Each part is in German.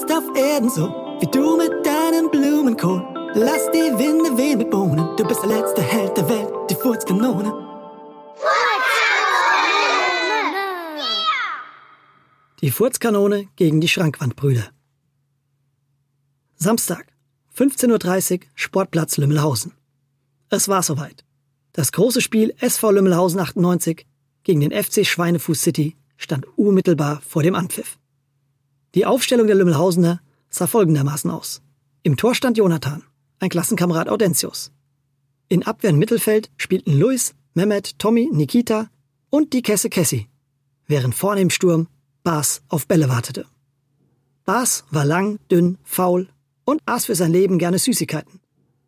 jetzt auf Erden so, wie du mit deinem Blumenkohl. Lass die Winde wehen mit Bohnen, du bist der letzte Held der Welt, die Furzkanone. Die Furzkanone gegen die Schrankwandbrüder. Samstag, 15.30 Uhr, Sportplatz Lümmelhausen. Es war soweit. Das große Spiel SV Lümmelhausen 98 gegen den FC Schweinefuß City stand unmittelbar vor dem Anpfiff. Die Aufstellung der Lümmelhausener sah folgendermaßen aus. Im Tor stand Jonathan, ein Klassenkamerad Audentius. In Abwehr und Mittelfeld spielten Luis, Mehmet, Tommy, Nikita und die Kesse Kessi, während vorne im Sturm Bas auf Bälle wartete. Bas war lang, dünn, faul und aß für sein Leben gerne Süßigkeiten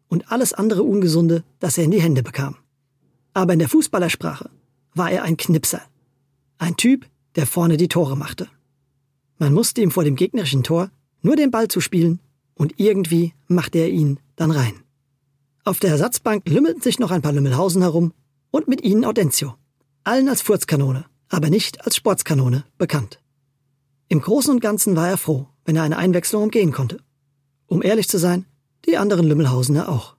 und alles andere Ungesunde, das er in die Hände bekam. Aber in der Fußballersprache war er ein Knipser. Ein Typ, der vorne die Tore machte. Man musste ihm vor dem gegnerischen Tor nur den Ball zuspielen und irgendwie machte er ihn dann rein. Auf der Ersatzbank lümmelten sich noch ein paar Lümmelhausen herum und mit ihnen Audentio, allen als Furzkanone, aber nicht als Sportskanone bekannt. Im Großen und Ganzen war er froh, wenn er eine Einwechslung umgehen konnte. Um ehrlich zu sein, die anderen Lümmelhausener auch.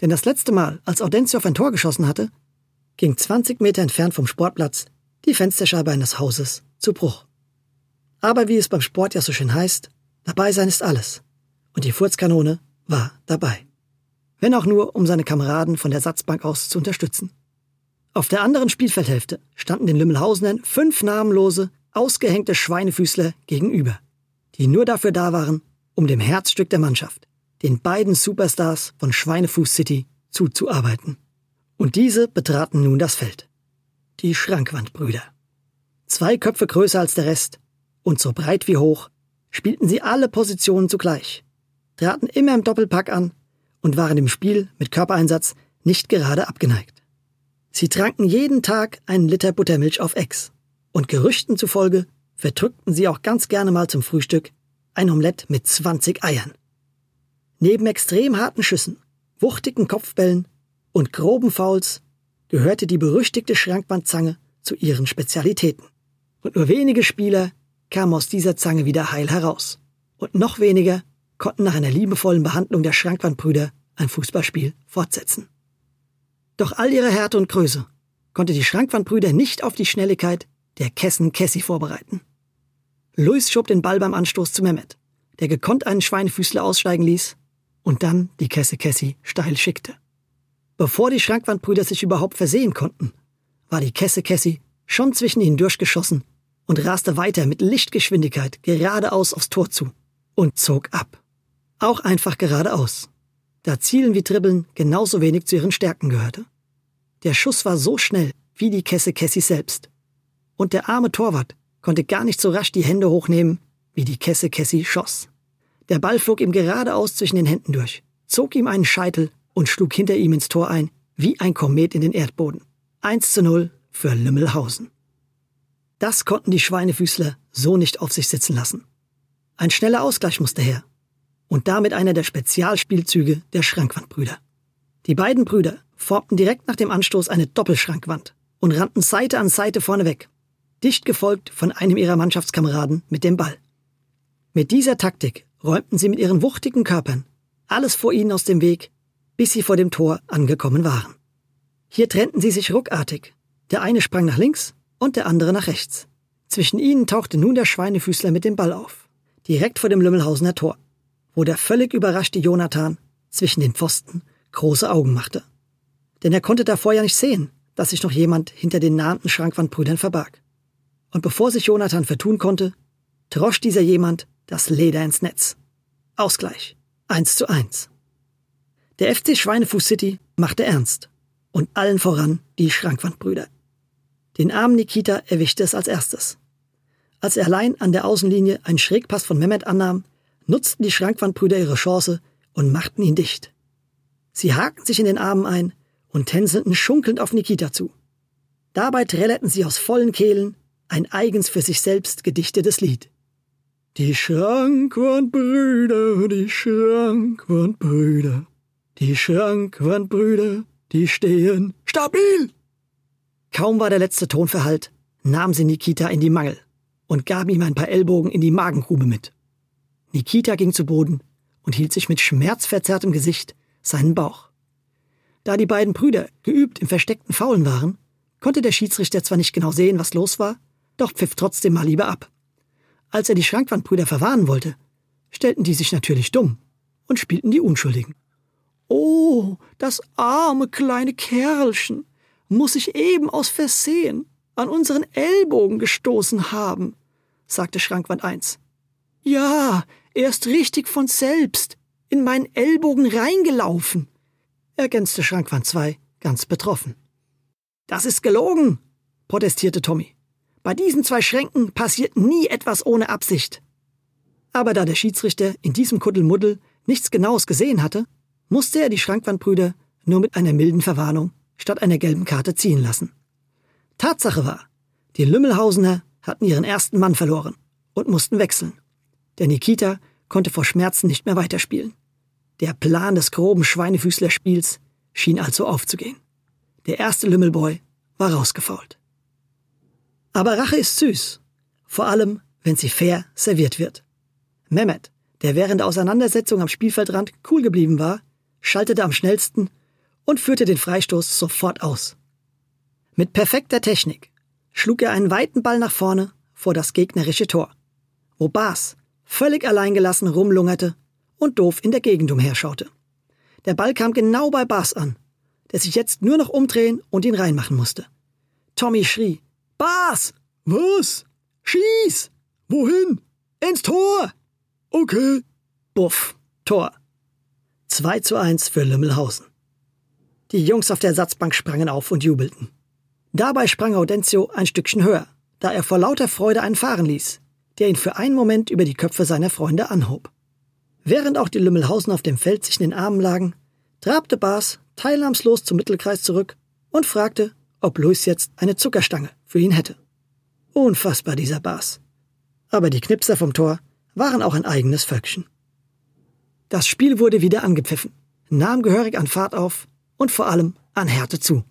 Denn das letzte Mal, als Audentio auf ein Tor geschossen hatte, ging 20 Meter entfernt vom Sportplatz die Fensterscheibe eines Hauses zu Bruch. Aber wie es beim Sport ja so schön heißt, dabei sein ist alles. Und die Furzkanone war dabei. Wenn auch nur, um seine Kameraden von der Satzbank aus zu unterstützen. Auf der anderen Spielfeldhälfte standen den Lümmelhausenern fünf namenlose, ausgehängte Schweinefüßler gegenüber, die nur dafür da waren, um dem Herzstück der Mannschaft, den beiden Superstars von Schweinefuß City, zuzuarbeiten. Und diese betraten nun das Feld. Die Schrankwandbrüder. Zwei Köpfe größer als der Rest und so breit wie hoch, spielten sie alle Positionen zugleich, traten immer im Doppelpack an und waren im Spiel mit Körpereinsatz nicht gerade abgeneigt. Sie tranken jeden Tag einen Liter Buttermilch auf Ex und Gerüchten zufolge verdrückten sie auch ganz gerne mal zum Frühstück ein Omelett mit 20 Eiern. Neben extrem harten Schüssen, wuchtigen Kopfbällen und groben Fouls gehörte die berüchtigte Schrankbandzange zu ihren Spezialitäten. Und nur wenige Spieler kamen aus dieser Zange wieder heil heraus. Und noch weniger konnten nach einer liebevollen Behandlung der Schrankwandbrüder ein Fußballspiel fortsetzen. Doch all ihre Härte und Größe konnte die Schrankwandbrüder nicht auf die Schnelligkeit der Kessen Cassie vorbereiten. Luis schob den Ball beim Anstoß zu Mehmet, der gekonnt einen Schweinefüßler aussteigen ließ und dann die Kesse Cassie steil schickte. Bevor die Schrankwandbrüder sich überhaupt versehen konnten, war die Kesse Cassie schon zwischen ihnen durchgeschossen und raste weiter mit Lichtgeschwindigkeit geradeaus aufs Tor zu und zog ab. Auch einfach geradeaus, da Zielen wie Dribbeln genauso wenig zu ihren Stärken gehörte. Der Schuss war so schnell wie die Kesse Cassie selbst und der arme Torwart konnte gar nicht so rasch die Hände hochnehmen, wie die Kesse Cassie schoss. Der Ball flog ihm geradeaus zwischen den Händen durch, zog ihm einen Scheitel und schlug hinter ihm ins Tor ein, wie ein Komet in den Erdboden. 1 zu 0 für Lümmelhausen. Das konnten die Schweinefüßler so nicht auf sich sitzen lassen. Ein schneller Ausgleich musste her. Und damit einer der Spezialspielzüge der Schrankwandbrüder. Die beiden Brüder formten direkt nach dem Anstoß eine Doppelschrankwand und rannten Seite an Seite vorneweg, dicht gefolgt von einem ihrer Mannschaftskameraden mit dem Ball. Mit dieser Taktik räumten sie mit ihren wuchtigen Körpern alles vor ihnen aus dem Weg, bis sie vor dem Tor angekommen waren. Hier trennten sie sich ruckartig. Der eine sprang nach links und der andere nach rechts. Zwischen ihnen tauchte nun der Schweinefüßler mit dem Ball auf, direkt vor dem Lümmelhausener Tor, wo der völlig überraschte Jonathan zwischen den Pfosten große Augen machte. Denn er konnte davor ja nicht sehen, dass sich noch jemand hinter den nahenden Schrankwandbrüdern verbarg. Und bevor sich Jonathan vertun konnte, drosch dieser jemand das Leder ins Netz. Ausgleich. Eins zu eins. Der FC Schweinefuß City machte ernst. Und allen voran die Schrankwandbrüder. Den armen Nikita erwischte es als erstes. Als er allein an der Außenlinie einen Schrägpass von Mehmet annahm, nutzten die Schrankwandbrüder ihre Chance und machten ihn dicht. Sie hakten sich in den Armen ein und tänzelten schunkelnd auf Nikita zu. Dabei trällerten sie aus vollen Kehlen ein eigens für sich selbst gedichtetes Lied. Die Schrankwandbrüder, die Schrankwandbrüder, die Schrankwandbrüder, die stehen stabil. Kaum war der letzte Ton verhallt, nahm sie Nikita in die Mangel und gab ihm ein paar Ellbogen in die Magengrube mit. Nikita ging zu Boden und hielt sich mit schmerzverzerrtem Gesicht seinen Bauch. Da die beiden Brüder geübt im versteckten Faulen waren, konnte der Schiedsrichter zwar nicht genau sehen, was los war, doch pfiff trotzdem mal lieber ab. Als er die Schrankwandbrüder verwarnen wollte, stellten die sich natürlich dumm und spielten die Unschuldigen. Oh, das arme kleine Kerlchen muss sich eben aus Versehen an unseren Ellbogen gestoßen haben, sagte Schrankwand 1. Ja, er ist richtig von selbst in meinen Ellbogen reingelaufen, ergänzte Schrankwand 2 ganz betroffen. Das ist gelogen, protestierte Tommy. Bei diesen zwei Schränken passiert nie etwas ohne Absicht. Aber da der Schiedsrichter in diesem Kuddelmuddel nichts Genaues gesehen hatte, musste er die Schrankwandbrüder nur mit einer milden Verwarnung statt einer gelben Karte ziehen lassen. Tatsache war, die Lümmelhausener hatten ihren ersten Mann verloren und mussten wechseln. Der Nikita konnte vor Schmerzen nicht mehr weiterspielen. Der Plan des groben Schweinefüßlerspiels schien also aufzugehen. Der erste Lümmelboy war rausgefault. Aber Rache ist süß, vor allem, wenn sie fair serviert wird. Mehmet, der während der Auseinandersetzung am Spielfeldrand cool geblieben war, schaltete am schnellsten und führte den Freistoß sofort aus. Mit perfekter Technik schlug er einen weiten Ball nach vorne vor das gegnerische Tor, wo Bas völlig alleingelassen rumlungerte und doof in der Gegend umherschaute. Der Ball kam genau bei Bas an, der sich jetzt nur noch umdrehen und ihn reinmachen musste. Tommy schrie, Bas! Was? Schieß! Wohin? Ins Tor! Okay. Buff. Tor. 2 zu 1 für Lümmelhausen. Die Jungs auf der Ersatzbank sprangen auf und jubelten. Dabei sprang Audencio ein Stückchen höher, da er vor lauter Freude einen fahren ließ, der ihn für einen Moment über die Köpfe seiner Freunde anhob. Während auch die Lümmelhausen auf dem Feld sich in den Armen lagen, trabte Bas teilnahmslos zum Mittelkreis zurück und fragte, ob Luis jetzt eine Zuckerstange für ihn hätte. Unfassbar dieser Bas. Aber die Knipser vom Tor waren auch ein eigenes Völkchen. Das Spiel wurde wieder angepfiffen, nahm gehörig an Fahrt auf und vor allem an Härte zu.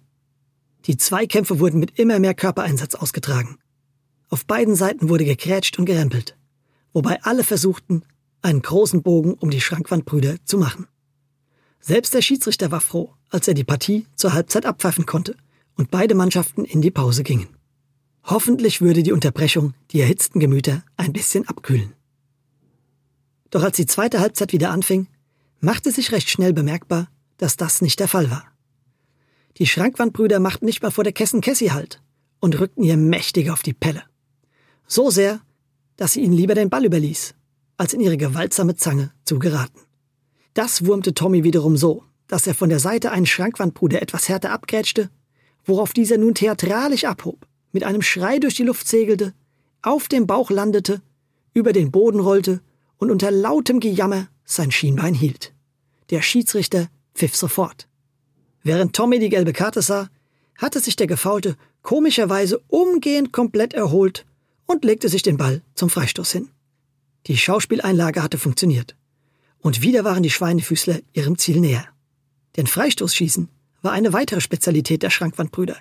Die Zweikämpfe wurden mit immer mehr Körpereinsatz ausgetragen. Auf beiden Seiten wurde gekrätscht und gerempelt, wobei alle versuchten, einen großen Bogen um die Schrankwandbrüder zu machen. Selbst der Schiedsrichter war froh, als er die Partie zur Halbzeit abpfeifen konnte und beide Mannschaften in die Pause gingen. Hoffentlich würde die Unterbrechung die erhitzten Gemüter ein bisschen abkühlen. Doch als die zweite Halbzeit wieder anfing, machte sich recht schnell bemerkbar, dass das nicht der Fall war. Die Schrankwandbrüder machten nicht mal vor der Kessen Cassie Halt und rückten ihr mächtig auf die Pelle. So sehr, dass sie ihnen lieber den Ball überließ, als in ihre gewaltsame Zange zu geraten. Das wurmte Tommy wiederum so, dass er von der Seite einen Schrankwandbruder etwas härter abgrätschte, worauf dieser nun theatralisch abhob, mit einem Schrei durch die Luft segelte, auf dem Bauch landete, über den Boden rollte und unter lautem Gejammer sein Schienbein hielt. Der Schiedsrichter pfiff sofort. Während Tommy die gelbe Karte sah, hatte sich der Gefaulte komischerweise umgehend komplett erholt und legte sich den Ball zum Freistoß hin. Die Schauspieleinlage hatte funktioniert. Und wieder waren die Schweinefüßler ihrem Ziel näher. Denn Freistoßschießen war eine weitere Spezialität der Schrankwandbrüder,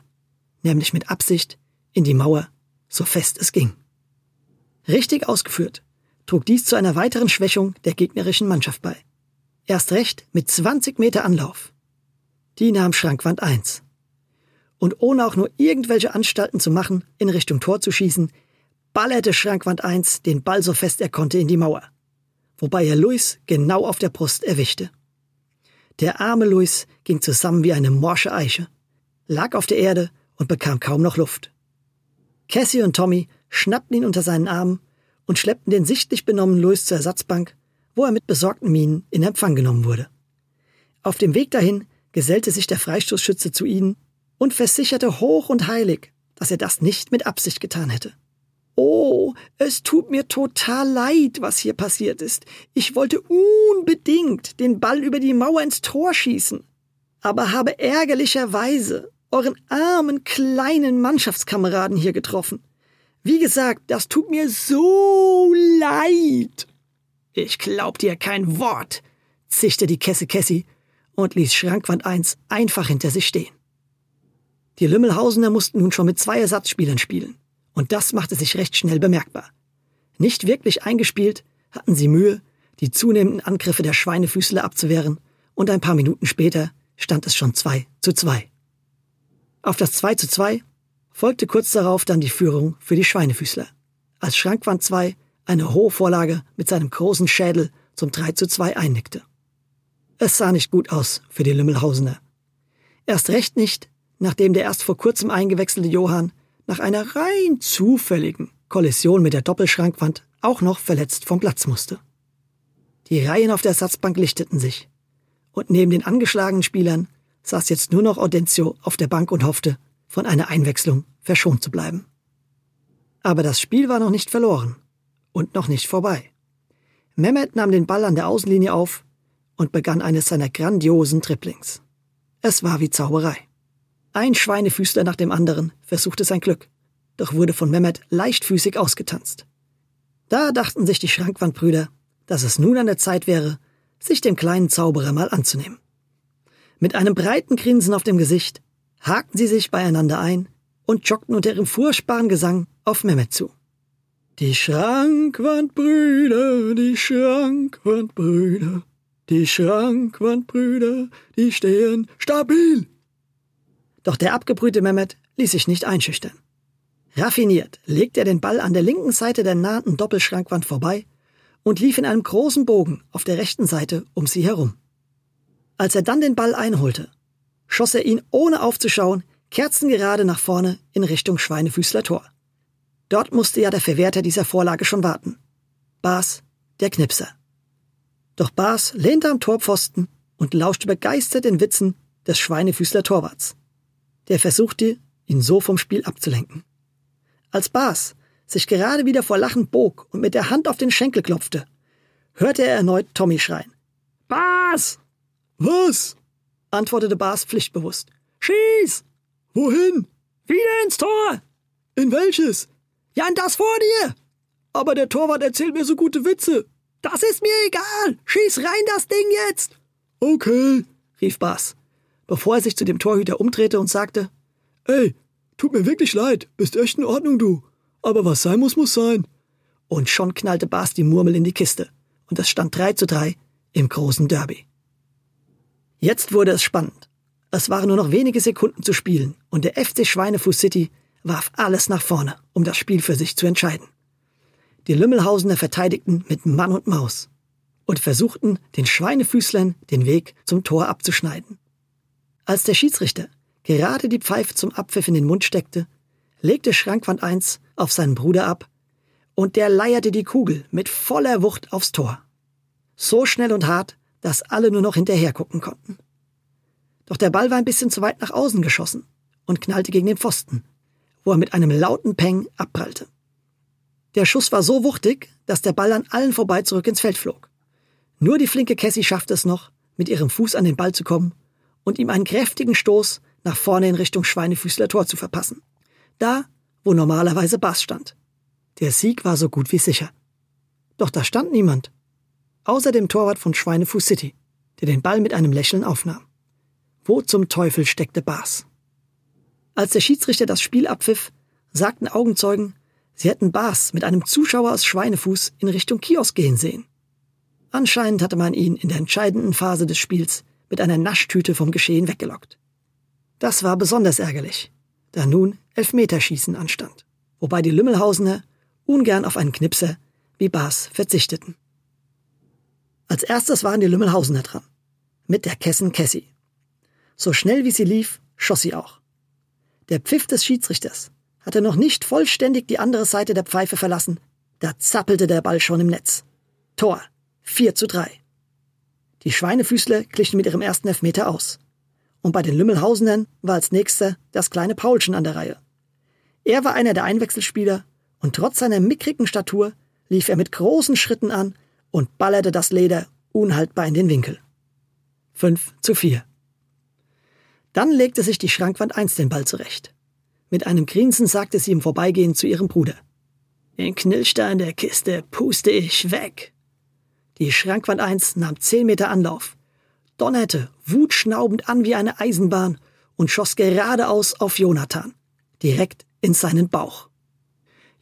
nämlich mit Absicht in die Mauer, so fest es ging. Richtig ausgeführt trug dies zu einer weiteren Schwächung der gegnerischen Mannschaft bei. Erst recht mit 20 Meter Anlauf. Die nahm Schrankwand 1. Und ohne auch nur irgendwelche Anstalten zu machen, in Richtung Tor zu schießen, ballerte Schrankwand 1 den Ball so fest er konnte in die Mauer, wobei er Luis genau auf der Brust erwischte. Der arme Luis ging zusammen wie eine morsche Eiche, lag auf der Erde und bekam kaum noch Luft. Cassie und Tommy schnappten ihn unter seinen Armen und schleppten den sichtlich benommenen Luis zur Ersatzbank, wo er mit besorgten Mienen in Empfang genommen wurde. Auf dem Weg dahin gesellte sich der Freistoßschütze zu ihnen und versicherte hoch und heilig, dass er das nicht mit Absicht getan hätte. Oh, es tut mir total leid, was hier passiert ist. Ich wollte unbedingt den Ball über die Mauer ins Tor schießen, aber habe ärgerlicherweise euren armen kleinen Mannschaftskameraden hier getroffen. Wie gesagt, das tut mir so leid. Ich glaub dir kein Wort, zischte die Kesse Kessi und ließ Schrankwand 1 einfach hinter sich stehen. Die Lümmelhausener mussten nun schon mit zwei Ersatzspielern spielen. Und das machte sich recht schnell bemerkbar. Nicht wirklich eingespielt hatten sie Mühe, die zunehmenden Angriffe der Schweinefüßler abzuwehren und ein paar Minuten später stand es schon 2 zu 2. Auf das 2 zu 2 folgte kurz darauf dann die Führung für die Schweinefüßler, als Schrankwand 2 eine hohe Vorlage mit seinem großen Schädel zum 3 zu 2 einnickte. Es sah nicht gut aus für die Lümmelhausener. Erst recht nicht, nachdem der erst vor kurzem eingewechselte Johann nach einer rein zufälligen Kollision mit der Doppelschrankwand auch noch verletzt vom Platz musste. Die Reihen auf der Ersatzbank lichteten sich, und neben den angeschlagenen Spielern saß jetzt nur noch Audencio auf der Bank und hoffte, von einer Einwechslung verschont zu bleiben. Aber das Spiel war noch nicht verloren und noch nicht vorbei. Mehmet nahm den Ball an der Außenlinie auf und begann eines seiner grandiosen Triplings. Es war wie Zauberei. Ein Schweinefüßler nach dem anderen versuchte sein Glück, doch wurde von Mehmet leichtfüßig ausgetanzt. Da dachten sich die Schrankwandbrüder, dass es nun an der Zeit wäre, sich dem kleinen Zauberer mal anzunehmen. Mit einem breiten Grinsen auf dem Gesicht hakten sie sich beieinander ein und joggten unter ihrem furchtbaren Gesang auf Mehmet zu. Die Schrankwandbrüder, die Schrankwandbrüder, die Schrankwandbrüder, die stehen stabil. Doch der abgebrühte Mehmet ließ sich nicht einschüchtern. Raffiniert legte er den Ball an der linken Seite der nahenden Doppelschrankwand vorbei und lief in einem großen Bogen auf der rechten Seite um sie herum. Als er dann den Ball einholte, schoss er ihn ohne aufzuschauen kerzengerade nach vorne in Richtung Schweinefüßler Tor. Dort musste ja der Verwerter dieser Vorlage schon warten. Bas, der Knipser. Doch Bas lehnte am Torpfosten und lauschte begeistert den Witzen des Schweinefüßler Torwarts. Der versuchte, ihn so vom Spiel abzulenken. Als Bas sich gerade wieder vor Lachen bog und mit der Hand auf den Schenkel klopfte, hörte er erneut Tommy schreien. Bas! Was? antwortete Bas pflichtbewusst. Schieß! Wohin? Wieder ins Tor! In welches? Ja, in das vor dir! Aber der Torwart erzählt mir so gute Witze. Das ist mir egal! Schieß rein das Ding jetzt! Okay, rief Bas, bevor er sich zu dem Torhüter umdrehte und sagte, Ey, tut mir wirklich leid, bist echt in Ordnung, du. Aber was sein muss, muss sein. Und schon knallte Bas die Murmel in die Kiste. Und es stand 3 zu 3 im großen Derby. Jetzt wurde es spannend. Es waren nur noch wenige Sekunden zu spielen und der FC Schweinefuß City warf alles nach vorne, um das Spiel für sich zu entscheiden. Die Lümmelhausener verteidigten mit Mann und Maus und versuchten, den Schweinefüßlern den Weg zum Tor abzuschneiden. Als der Schiedsrichter gerade die Pfeife zum Abpfiff in den Mund steckte, legte Schrankwand 1 auf seinen Bruder ab und der leierte die Kugel mit voller Wucht aufs Tor. So schnell und hart, dass alle nur noch hinterher gucken konnten. Doch der Ball war ein bisschen zu weit nach außen geschossen und knallte gegen den Pfosten, wo er mit einem lauten Peng abprallte. Der Schuss war so wuchtig, dass der Ball an allen vorbei zurück ins Feld flog. Nur die flinke Cassie schaffte es noch, mit ihrem Fuß an den Ball zu kommen und ihm einen kräftigen Stoß nach vorne in Richtung Schweinefüßler Tor zu verpassen. Da, wo normalerweise Bass stand. Der Sieg war so gut wie sicher. Doch da stand niemand. Außer dem Torwart von Schweinefuß City, der den Ball mit einem Lächeln aufnahm. Wo zum Teufel steckte Bas? Als der Schiedsrichter das Spiel abpfiff, sagten Augenzeugen, sie hätten Bas mit einem Zuschauer aus Schweinefuß in Richtung Kiosk gehen sehen. Anscheinend hatte man ihn in der entscheidenden Phase des Spiels mit einer Naschtüte vom Geschehen weggelockt. Das war besonders ärgerlich, da nun Elfmeterschießen anstand, wobei die Lümmelhausener ungern auf einen Knipser wie Bas verzichteten. Als erstes waren die Lümmelhausener dran, mit der Kessen Cassie. So schnell wie sie lief, schoss sie auch. Der Pfiff des Schiedsrichters hatte noch nicht vollständig die andere Seite der Pfeife verlassen, da zappelte der Ball schon im Netz. Tor 4 zu 3. Die Schweinefüßler glichen mit ihrem ersten Elfmeter aus. Und bei den Lümmelhausenern war als nächster das kleine Paulchen an der Reihe. Er war einer der Einwechselspieler und trotz seiner mickrigen Statur lief er mit großen Schritten an und ballerte das Leder unhaltbar in den Winkel. 5 zu 4. Dann legte sich die Schrankwand 1 den Ball zurecht. Mit einem Grinsen sagte sie im Vorbeigehen zu ihrem Bruder. Den Knillstein der Kiste puste ich weg. Die Schrankwand 1 nahm 10 Meter Anlauf, donnerte wutschnaubend an wie eine Eisenbahn und schoss geradeaus auf Jonathan, direkt in seinen Bauch.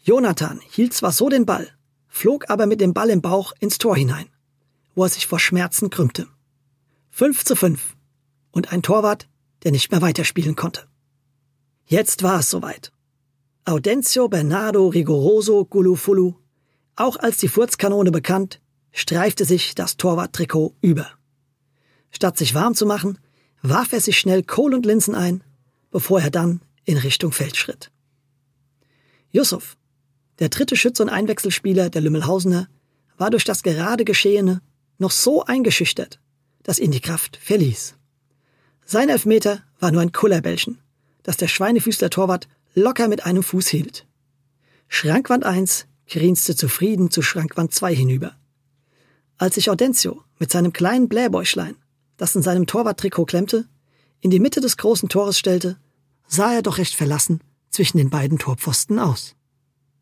Jonathan hielt zwar so den Ball, flog aber mit dem Ball im Bauch ins Tor hinein. wo er sich vor Schmerzen krümmte. 5 zu 5 und ein Torwart, der nicht mehr weiterspielen konnte. Jetzt war es soweit. Audencio Bernardo Rigoroso Gulufulu, auch als die Furzkanone bekannt, streifte sich das Torwarttrikot über. Statt sich warm zu machen, warf er sich schnell Kohl und Linsen ein, bevor er dann in Richtung Feld schritt. Yusuf, der dritte Schütze und Einwechselspieler der Lümmelhausener, war durch das gerade Geschehene noch so eingeschüchtert, dass ihn die Kraft verließ. Sein Elfmeter war nur ein Kullerbällchen, das der Schweinefüßler Torwart locker mit einem Fuß hielt. Schrankwand 1 grinste zufrieden zu Schrankwand 2 hinüber. Als sich Audencio mit seinem kleinen Blähbäuchlein, das in seinem Torwarttrikot klemmte, in die Mitte des großen Tores stellte, sah er doch recht verlassen zwischen den beiden Torpfosten aus.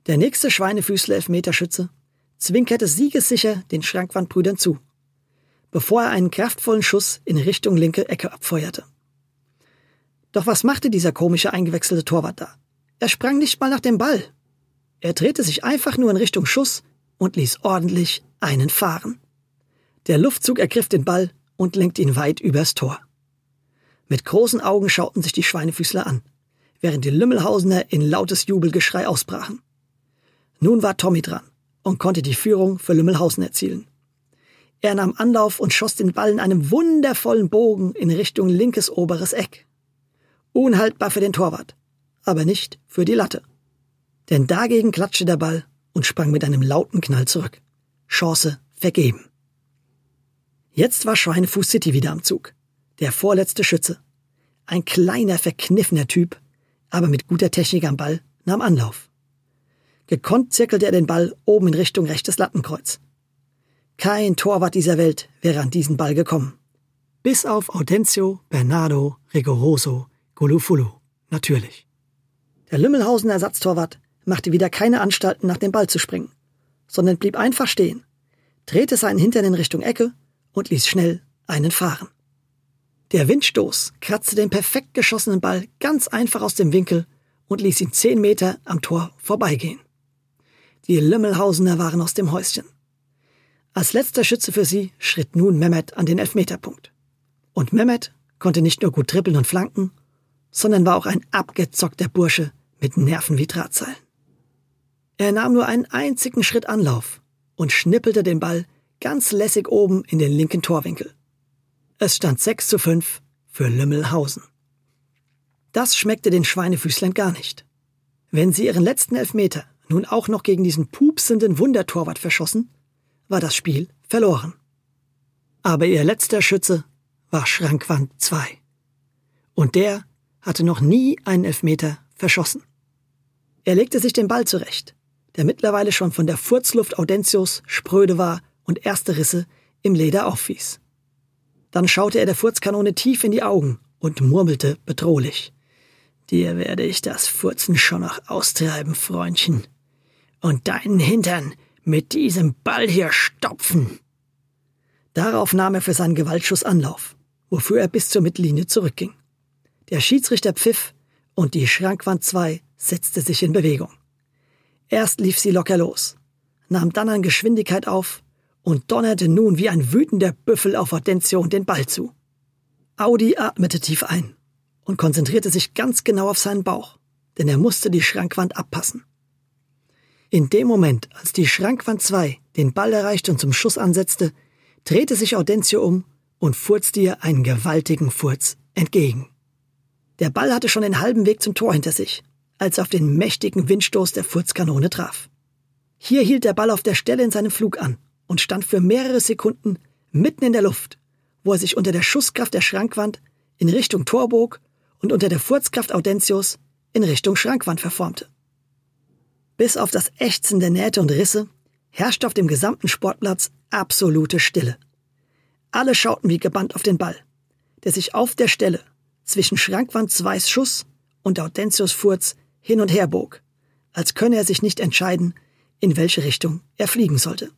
Der nächste Schweinefüßler Elfmeterschütze zwinkerte siegessicher den Schrankwandbrüdern zu, bevor er einen kraftvollen Schuss in Richtung linke Ecke abfeuerte. Doch was machte dieser komische eingewechselte Torwart da? Er sprang nicht mal nach dem Ball. Er drehte sich einfach nur in Richtung Schuss und ließ ordentlich einen fahren. Der Luftzug ergriff den Ball und lenkte ihn weit übers Tor. Mit großen Augen schauten sich die Schweinefüßler an, während die Lümmelhausener in lautes Jubelgeschrei ausbrachen. Nun war Tommy dran und konnte die Führung für Lümmelhausen erzielen. Er nahm Anlauf und schoss den Ball in einem wundervollen Bogen in Richtung linkes oberes Eck. Unhaltbar für den Torwart, aber nicht für die Latte. Denn dagegen klatschte der Ball und sprang mit einem lauten Knall zurück. Chance vergeben. Jetzt war Schweinefuß City wieder am Zug. Der vorletzte Schütze. Ein kleiner, verkniffener Typ, aber mit guter Technik am Ball, nahm Anlauf. Gekonnt zirkelte er den Ball oben in Richtung rechtes Lattenkreuz. Kein Torwart dieser Welt wäre an diesen Ball gekommen. Bis auf Audencio, Bernardo, Rigoroso, Gulufulu. Natürlich. Der Lümmelhausen Ersatztorwart machte wieder keine Anstalten, nach dem Ball zu springen, sondern blieb einfach stehen, drehte seinen Hintern in Richtung Ecke und ließ schnell einen fahren. Der Windstoß kratzte den perfekt geschossenen Ball ganz einfach aus dem Winkel und ließ ihn zehn Meter am Tor vorbeigehen. Die Lümmelhausener waren aus dem Häuschen. Als letzter Schütze für sie schritt nun Mehmet an den Elfmeterpunkt. Und Mehmet konnte nicht nur gut trippeln und flanken, sondern war auch ein abgezockter Bursche mit Nerven wie Drahtseilen. Er nahm nur einen einzigen Schritt Anlauf und schnippelte den Ball ganz lässig oben in den linken Torwinkel. Es stand 6 zu 5 für Lümmelhausen. Das schmeckte den Schweinefüßlern gar nicht. Wenn sie ihren letzten Elfmeter nun auch noch gegen diesen pupsenden Wundertorwart verschossen, war das Spiel verloren. Aber ihr letzter Schütze war Schrankwand 2. Und der hatte noch nie einen Elfmeter verschossen. Er legte sich den Ball zurecht, der mittlerweile schon von der Furzluft Audentius spröde war und erste Risse im Leder aufwies. Dann schaute er der Furzkanone tief in die Augen und murmelte bedrohlich. Dir werde ich das Furzen schon noch austreiben, Freundchen. Und deinen Hintern mit diesem Ball hier stopfen. Darauf nahm er für seinen Gewaltschuss Anlauf, wofür er bis zur Mittellinie zurückging. Der Schiedsrichter pfiff und die Schrankwand 2 setzte sich in Bewegung. Erst lief sie locker los, nahm dann an Geschwindigkeit auf und donnerte nun wie ein wütender Büffel auf Hortensio den Ball zu. Audi atmete tief ein und konzentrierte sich ganz genau auf seinen Bauch, denn er musste die Schrankwand abpassen. In dem Moment, als die Schrankwand 2 den Ball erreichte und zum Schuss ansetzte, drehte sich Audencio um und furzte ihr einen gewaltigen Furz entgegen. Der Ball hatte schon den halben Weg zum Tor hinter sich, als er auf den mächtigen Windstoß der Furzkanone traf. Hier hielt der Ball auf der Stelle in seinem Flug an und stand für mehrere Sekunden mitten in der Luft, wo er sich unter der Schusskraft der Schrankwand in Richtung Tor bog und unter der Furzkraft Audentius in Richtung Schrankwand verformte. Bis auf das Ächzen der Nähte und Risse herrschte auf dem gesamten Sportplatz absolute Stille. Alle schauten wie gebannt auf den Ball, der sich auf der Stelle zwischen Schrankwand Zweis Schuss und Audentius Furz hin und her bog, als könne er sich nicht entscheiden, in welche Richtung er fliegen sollte.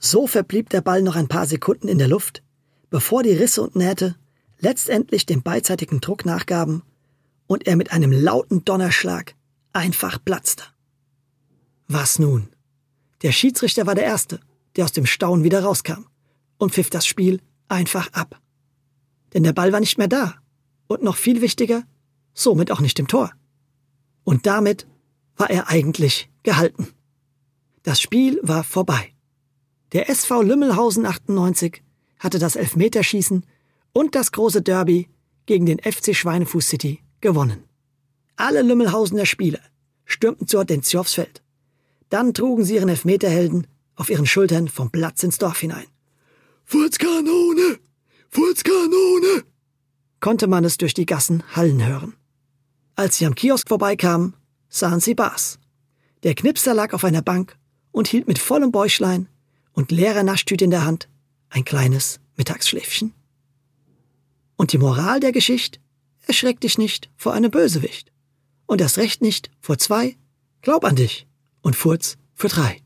So verblieb der Ball noch ein paar Sekunden in der Luft, bevor die Risse und Nähte letztendlich dem beidseitigen Druck nachgaben und er mit einem lauten Donnerschlag einfach platzte. Was nun? Der Schiedsrichter war der Erste, der aus dem Staunen wieder rauskam, und pfiff das Spiel einfach ab. Denn der Ball war nicht mehr da. Und noch viel wichtiger, somit auch nicht im Tor. Und damit war er eigentlich gehalten. Das Spiel war vorbei. Der SV Lümmelhausen 98 hatte das Elfmeterschießen und das große Derby gegen den FC Schweinefuß City gewonnen. Alle Lümmelhausener Spieler stürmten zur Hortensia aufs Feld. Dann trugen sie ihren Elfmeterhelden auf ihren Schultern vom Platz ins Dorf hinein. Furzkanone! Furzkanone! konnte man es durch die Gassen hallen hören. Als sie am Kiosk vorbeikamen, sahen sie Bas. Der Knipser lag auf einer Bank und hielt mit vollem Bäuchlein und leerer Naschtüte in der Hand ein kleines Mittagsschläfchen. Und die Moral der Geschichte? Erschreck dich nicht vor einem Bösewicht. Und erst recht nicht vor zwei. Glaub an dich. Und Furz für drei.